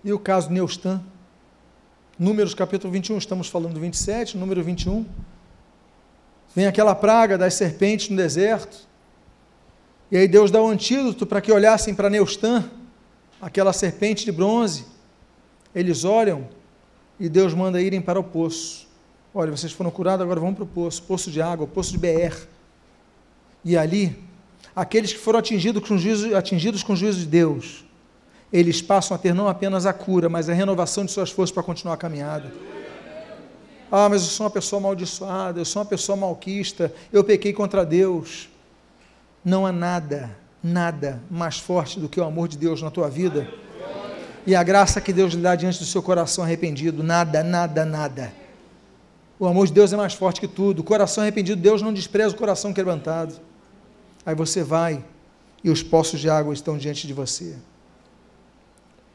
E o caso Neustan, Números capítulo 21, estamos falando do 27, número 21. Vem aquela praga das serpentes no deserto. E aí Deus dá o um antídoto para que olhassem para Neustan, aquela serpente de bronze. Eles olham e Deus manda irem para o poço. Olha, vocês foram curados, agora vão para o poço, poço de água, poço de Beer. E ali, aqueles que foram atingidos com juízo, atingidos com juízo de Deus, eles passam a ter não apenas a cura, mas a renovação de suas forças para continuar a caminhada. Ah, mas eu sou uma pessoa amaldiçoada, eu sou uma pessoa malquista, eu pequei contra Deus. Não há nada, nada mais forte do que o amor de Deus na tua vida e a graça que Deus lhe dá diante do seu coração arrependido. Nada, nada, nada. O amor de Deus é mais forte que tudo. O coração arrependido, Deus não despreza o coração quebrantado. Aí você vai e os poços de água estão diante de você.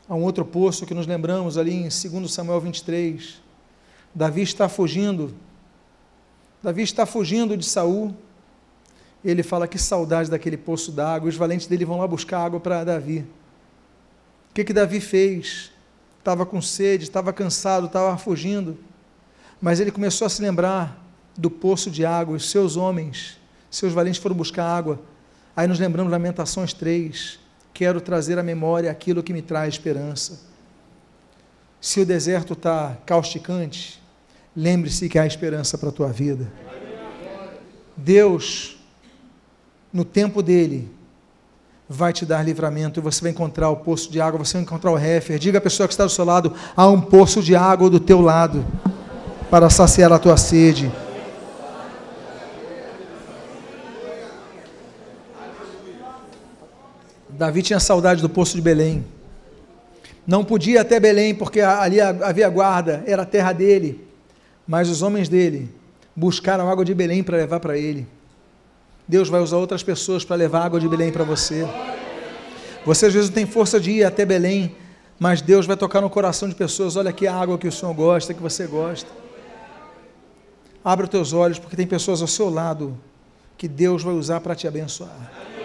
Há um outro poço que nos lembramos ali em 2 Samuel 23. Davi está fugindo. Davi está fugindo de Saul. Ele fala que saudade daquele poço d'água. Os valentes dele vão lá buscar água para Davi. O que que Davi fez? Estava com sede, estava cansado, estava fugindo. Mas ele começou a se lembrar do poço de água. Os seus homens, seus valentes foram buscar água. Aí nos lembramos Lamentações 3 quero trazer à memória aquilo que me traz esperança. Se o deserto está causticante, lembre-se que há esperança para a tua vida. Deus, no tempo dele, vai te dar livramento e você vai encontrar o poço de água, você vai encontrar o refer. Diga à pessoa que está do seu lado: há um poço de água do teu lado para saciar a tua sede. Davi tinha saudade do poço de Belém. Não podia até Belém, porque ali havia guarda, era a terra dele. Mas os homens dele buscaram água de Belém para levar para ele. Deus vai usar outras pessoas para levar água de Belém para você. Você às vezes não tem força de ir até Belém, mas Deus vai tocar no coração de pessoas. Olha aqui a água que o Senhor gosta, que você gosta. Abra os teus olhos, porque tem pessoas ao seu lado que Deus vai usar para te abençoar.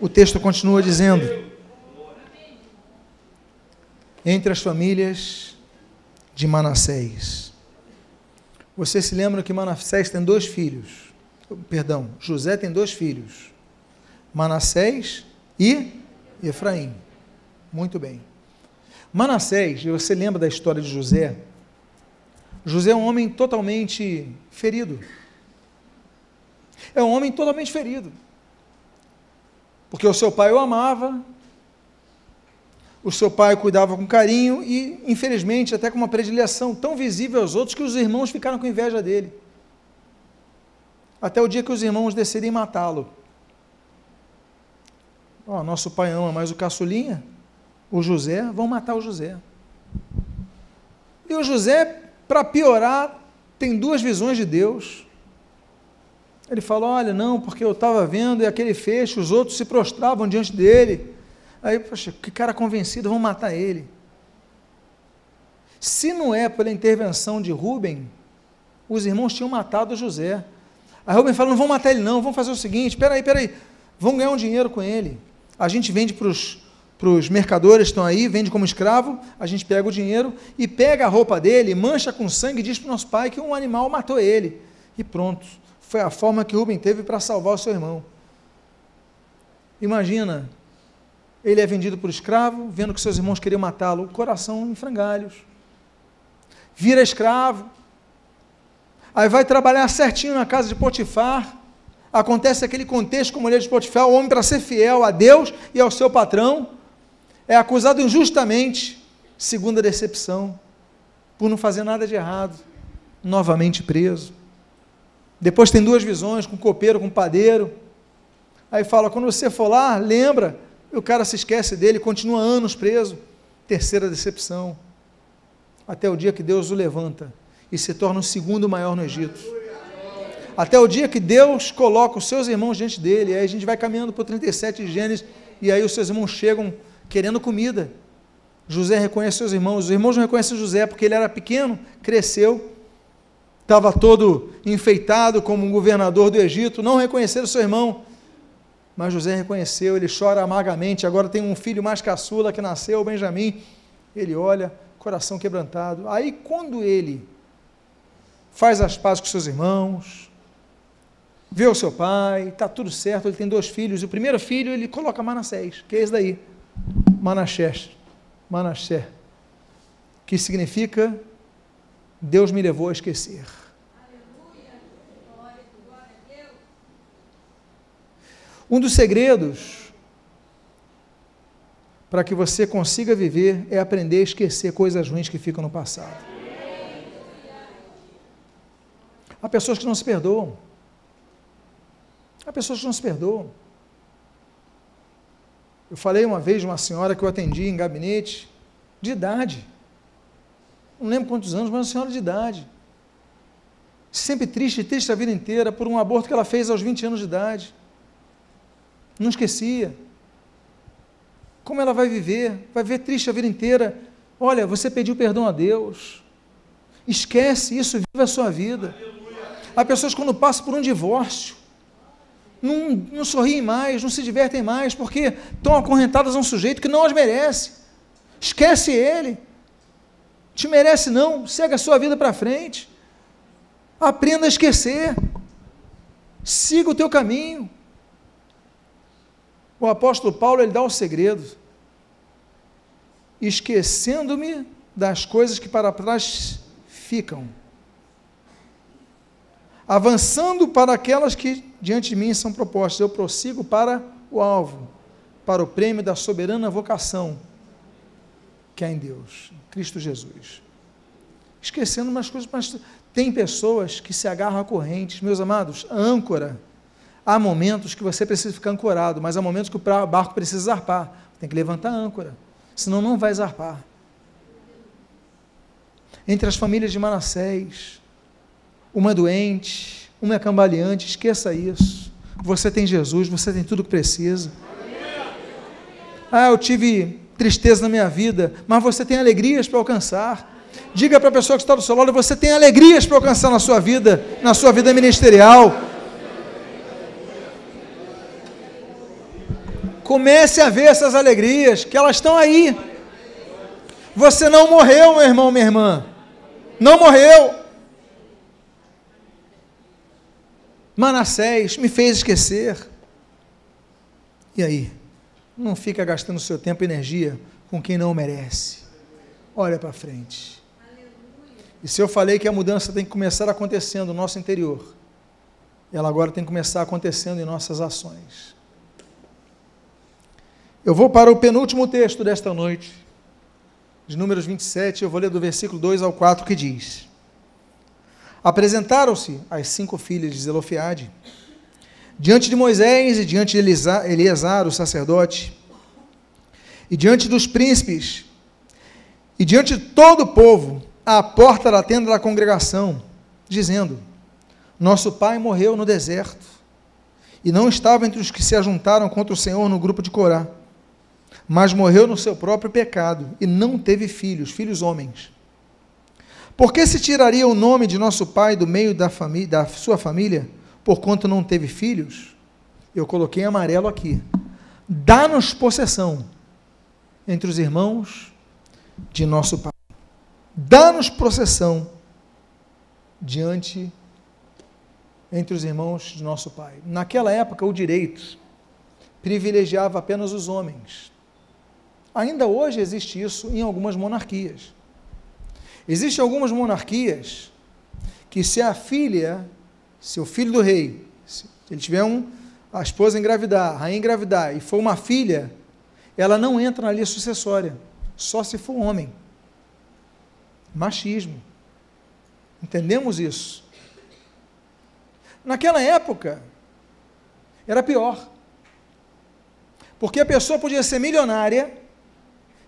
O texto continua dizendo: entre as famílias de Manassés. Você se lembra que Manassés tem dois filhos? Perdão, José tem dois filhos: Manassés e Efraim. Muito bem. Manassés, você lembra da história de José? José é um homem totalmente ferido. É um homem totalmente ferido. Porque o seu pai o amava, o seu pai cuidava com carinho e, infelizmente, até com uma predileção tão visível aos outros que os irmãos ficaram com inveja dele. Até o dia que os irmãos decidem matá-lo. Oh, nosso pai ama mais o caçulinha, o José, vão matar o José. E o José, para piorar, tem duas visões de Deus. Ele fala: Olha, não, porque eu estava vendo e aquele feixe, os outros se prostravam diante dele. Aí, poxa, que cara convencido, vão matar ele. Se não é pela intervenção de Rubem, os irmãos tinham matado José. Aí Rubem fala: Não vão matar ele, não, vamos fazer o seguinte: peraí, peraí, vão ganhar um dinheiro com ele. A gente vende para os para os mercadores estão aí, vende como escravo, a gente pega o dinheiro e pega a roupa dele, mancha com sangue e diz para o nosso pai que um animal matou ele. E pronto. Foi a forma que Rubem teve para salvar o seu irmão. Imagina, ele é vendido por escravo, vendo que seus irmãos queriam matá-lo, coração em frangalhos. Vira escravo. Aí vai trabalhar certinho na casa de Potifar. Acontece aquele contexto com a mulher de Potifar, o homem para ser fiel a Deus e ao seu patrão é acusado injustamente, segunda decepção, por não fazer nada de errado, novamente preso. Depois tem duas visões, com copeiro, com padeiro. Aí fala, quando você for lá, lembra, o cara se esquece dele, continua anos preso. Terceira decepção. Até o dia que Deus o levanta e se torna o segundo maior no Egito. Até o dia que Deus coloca os seus irmãos diante dele, aí a gente vai caminhando por 37 Gênesis, e aí os seus irmãos chegam querendo comida. José reconhece seus irmãos. Os irmãos não reconhecem José porque ele era pequeno, cresceu, estava todo enfeitado como um governador do Egito. Não reconheceram seu irmão. Mas José reconheceu, ele chora amargamente. Agora tem um filho mais caçula que nasceu, Benjamim. Ele olha, coração quebrantado. Aí, quando ele faz as pazes com seus irmãos, vê o seu pai, está tudo certo, ele tem dois filhos. E o primeiro filho ele coloca Manassés, que é esse daí. Manassés, Manassé, que significa Deus me levou a esquecer. Um dos segredos para que você consiga viver é aprender a esquecer coisas ruins que ficam no passado. Há pessoas que não se perdoam. Há pessoas que não se perdoam. Eu falei uma vez de uma senhora que eu atendi em gabinete, de idade. Não lembro quantos anos, mas uma senhora de idade. Sempre triste, triste a vida inteira por um aborto que ela fez aos 20 anos de idade. Não esquecia. Como ela vai viver? Vai viver triste a vida inteira. Olha, você pediu perdão a Deus. Esquece isso, vive a sua vida. Há pessoas quando passam por um divórcio, não, não sorriem mais, não se divertem mais, porque estão acorrentadas a um sujeito que não as merece. Esquece ele. Te merece não, segue a sua vida para frente. Aprenda a esquecer. Siga o teu caminho. O apóstolo Paulo ele dá um segredo. Esquecendo-me das coisas que para trás ficam avançando para aquelas que diante de mim são propostas. Eu prossigo para o alvo, para o prêmio da soberana vocação que há em Deus, Cristo Jesus. Esquecendo umas coisas, mas tem pessoas que se agarram a correntes. Meus amados, âncora. Há momentos que você precisa ficar ancorado, mas há momentos que o barco precisa zarpar. Tem que levantar a âncora, senão não vai zarpar. Entre as famílias de Manassés, uma é doente, uma é cambaleante, esqueça isso. Você tem Jesus, você tem tudo que precisa. Ah, eu tive tristeza na minha vida, mas você tem alegrias para alcançar. Diga para a pessoa que está do seu lado, você tem alegrias para alcançar na sua vida, na sua vida ministerial. Comece a ver essas alegrias, que elas estão aí. Você não morreu, meu irmão, minha irmã. Não morreu. Manassés me fez esquecer. E aí? Não fica gastando seu tempo e energia com quem não merece. Olha para frente. E se eu falei que a mudança tem que começar acontecendo no nosso interior, ela agora tem que começar acontecendo em nossas ações. Eu vou para o penúltimo texto desta noite, de Números 27, eu vou ler do versículo 2 ao 4, que diz: Apresentaram-se as cinco filhas de Zelofiade diante de Moisés e diante de Eleazar, o sacerdote, e diante dos príncipes, e diante de todo o povo, à porta da tenda da congregação, dizendo: Nosso pai morreu no deserto, e não estava entre os que se ajuntaram contra o Senhor no grupo de Corá mas morreu no seu próprio pecado e não teve filhos, filhos homens. Por que se tiraria o nome de nosso pai do meio da, da sua família, por quanto não teve filhos? Eu coloquei amarelo aqui. Dá-nos possessão entre os irmãos de nosso pai. Dá-nos possessão diante entre os irmãos de nosso pai. Naquela época, o direito privilegiava apenas os homens. Ainda hoje existe isso em algumas monarquias. Existem algumas monarquias que se a filha, se o filho do rei, se ele tiver um, a esposa engravidar, a rainha engravidar e for uma filha, ela não entra na linha sucessória, só se for homem. Machismo. Entendemos isso? Naquela época, era pior. Porque a pessoa podia ser milionária,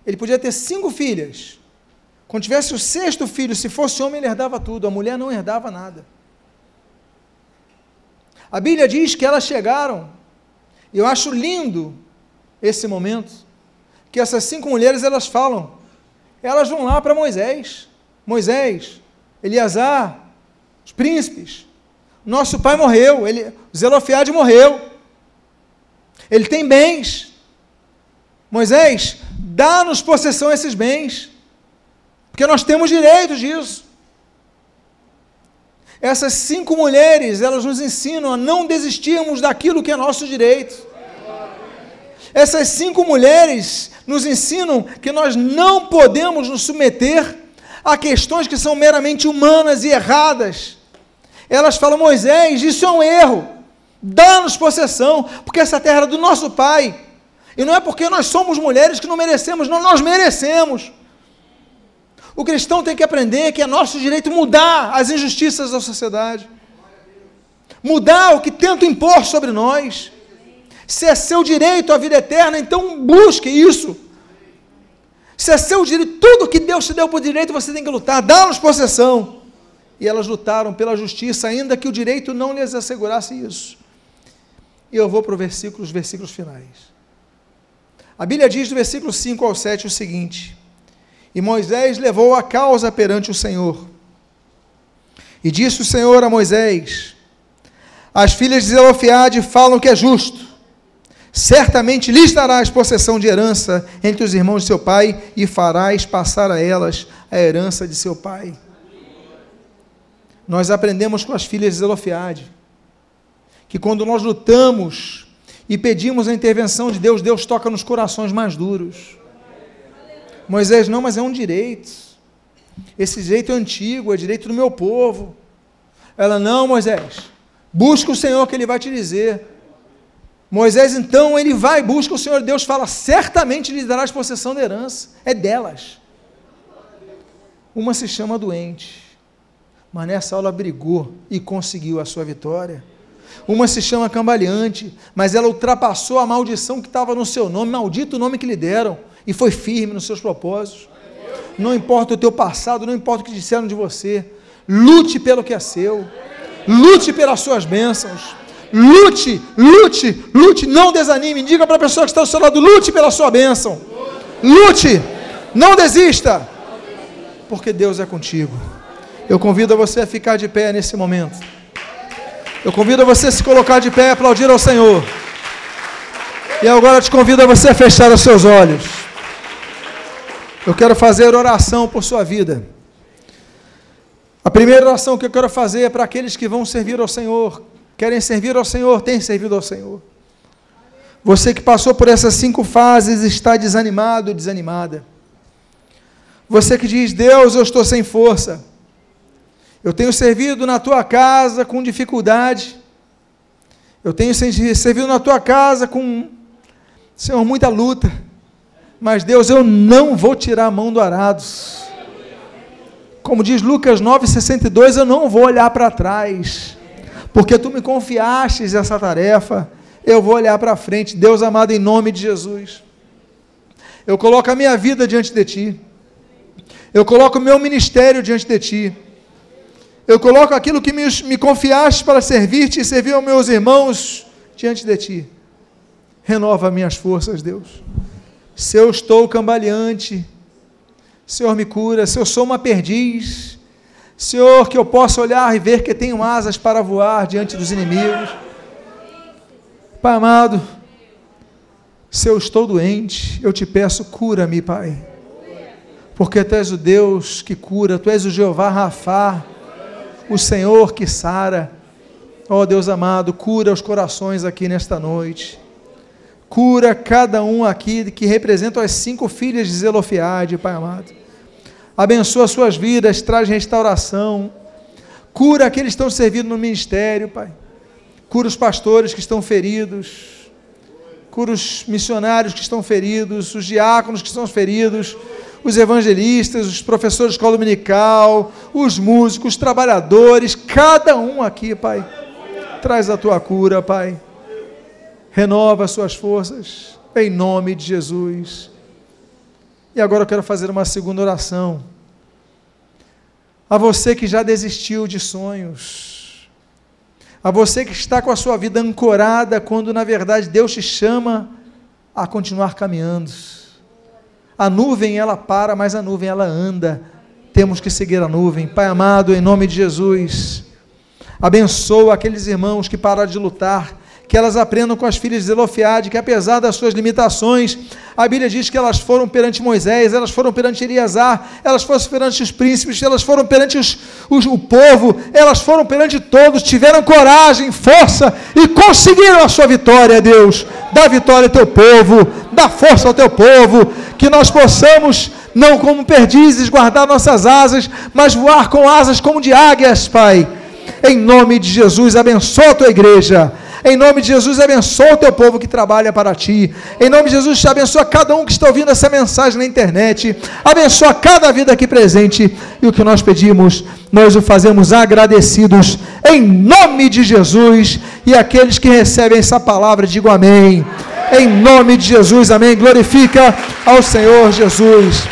ele podia ter cinco filhas. Quando tivesse o sexto filho, se fosse homem, ele herdava tudo, a mulher não herdava nada. A Bíblia diz que elas chegaram, e eu acho lindo esse momento, que essas cinco mulheres elas falam, elas vão lá para Moisés, Moisés, Eliasar, os príncipes, nosso pai morreu, ele, Zelofiade morreu, ele tem bens, Moisés, dá-nos possessão esses bens, porque nós temos direito disso. Essas cinco mulheres, elas nos ensinam a não desistirmos daquilo que é nosso direito. Essas cinco mulheres nos ensinam que nós não podemos nos submeter a questões que são meramente humanas e erradas. Elas falam, Moisés, isso é um erro. Dá-nos possessão, porque essa terra é do nosso pai. E não é porque nós somos mulheres que não merecemos, não, nós merecemos. O cristão tem que aprender que é nosso direito mudar as injustiças da sociedade, mudar o que tenta impor sobre nós. Se é seu direito a vida eterna, então busque isso. Se é seu direito, tudo que Deus te deu por direito, você tem que lutar, dá-nos possessão. E elas lutaram pela justiça, ainda que o direito não lhes assegurasse isso. E eu vou para versículo, os versículos finais. A Bíblia diz no versículo 5 ao 7 o seguinte: E Moisés levou a causa perante o Senhor. E disse o Senhor a Moisés: As filhas de Zelofiade falam que é justo. Certamente lhes darás possessão de herança entre os irmãos de seu pai e farás passar a elas a herança de seu pai. Nós aprendemos com as filhas de Zelofiade que quando nós lutamos e pedimos a intervenção de Deus, Deus toca nos corações mais duros. Moisés, não, mas é um direito. Esse direito é antigo, é direito do meu povo. Ela, não, Moisés, busca o Senhor que Ele vai te dizer. Moisés, então, ele vai, busca o Senhor, Deus fala, certamente lhe darás possessão da herança, é delas. Uma se chama doente, mas nessa aula brigou e conseguiu a sua vitória. Uma se chama cambaleante, mas ela ultrapassou a maldição que estava no seu nome, maldito o nome que lhe deram, e foi firme nos seus propósitos. Não importa o teu passado, não importa o que disseram de você, lute pelo que é seu, lute pelas suas bênçãos, lute, lute, lute, não desanime, diga para a pessoa que está ao seu lado, lute pela sua bênção, lute, não desista, porque Deus é contigo. Eu convido você a ficar de pé nesse momento. Eu convido você a se colocar de pé e aplaudir ao Senhor. E agora eu te convido a você fechar os seus olhos. Eu quero fazer oração por sua vida. A primeira oração que eu quero fazer é para aqueles que vão servir ao Senhor, querem servir ao Senhor, têm servido ao Senhor. Você que passou por essas cinco fases está desanimado, desanimada. Você que diz, Deus, eu estou sem força. Eu tenho servido na tua casa com dificuldade. Eu tenho servido na tua casa com, Senhor, muita luta. Mas, Deus, eu não vou tirar a mão do arado. Como diz Lucas 9,62, eu não vou olhar para trás. Porque tu me confiastes essa tarefa. Eu vou olhar para frente. Deus amado, em nome de Jesus. Eu coloco a minha vida diante de ti. Eu coloco o meu ministério diante de ti. Eu coloco aquilo que me, me confiaste para servir-te e servir aos meus irmãos diante de ti. Renova minhas forças, Deus. Se eu estou cambaleante, Senhor, me cura. Se eu sou uma perdiz, Senhor, que eu possa olhar e ver que tenho asas para voar diante dos inimigos. Pai amado, se eu estou doente, eu te peço, cura-me, Pai. Porque tu és o Deus que cura, tu és o Jeová Rafá, o Senhor que sara. Ó oh, Deus amado, cura os corações aqui nesta noite. Cura cada um aqui que representa as cinco filhas de Zelofiade, Pai amado. Abençoa suas vidas, traz restauração. Cura aqueles que estão servindo no ministério, Pai. Cura os pastores que estão feridos. Cura os missionários que estão feridos, os diáconos que estão feridos os evangelistas, os professores de escola dominical, os músicos, os trabalhadores, cada um aqui, Pai. Traz a tua cura, Pai. Renova as suas forças, em nome de Jesus. E agora eu quero fazer uma segunda oração. A você que já desistiu de sonhos, a você que está com a sua vida ancorada, quando na verdade Deus te chama a continuar caminhando a nuvem ela para, mas a nuvem ela anda. Temos que seguir a nuvem. Pai amado, em nome de Jesus, abençoa aqueles irmãos que pararam de lutar, que elas aprendam com as filhas de Zelofiade, que apesar das suas limitações, a Bíblia diz que elas foram perante Moisés, elas foram perante Eliasar, elas foram perante os príncipes, elas foram perante os, os, o povo, elas foram perante todos, tiveram coragem, força e conseguiram a sua vitória, Deus. Dá vitória ao teu povo, dá força ao teu povo, que nós possamos, não como perdizes, guardar nossas asas, mas voar com asas como de águias, Pai. Em nome de Jesus, abençoa a tua igreja. Em nome de Jesus, abençoa o teu povo que trabalha para ti. Em nome de Jesus, abençoa cada um que está ouvindo essa mensagem na internet. Abençoa cada vida aqui presente. E o que nós pedimos, nós o fazemos agradecidos. Em nome de Jesus. E aqueles que recebem essa palavra, digam amém. Em nome de Jesus, amém. Glorifica ao Senhor Jesus.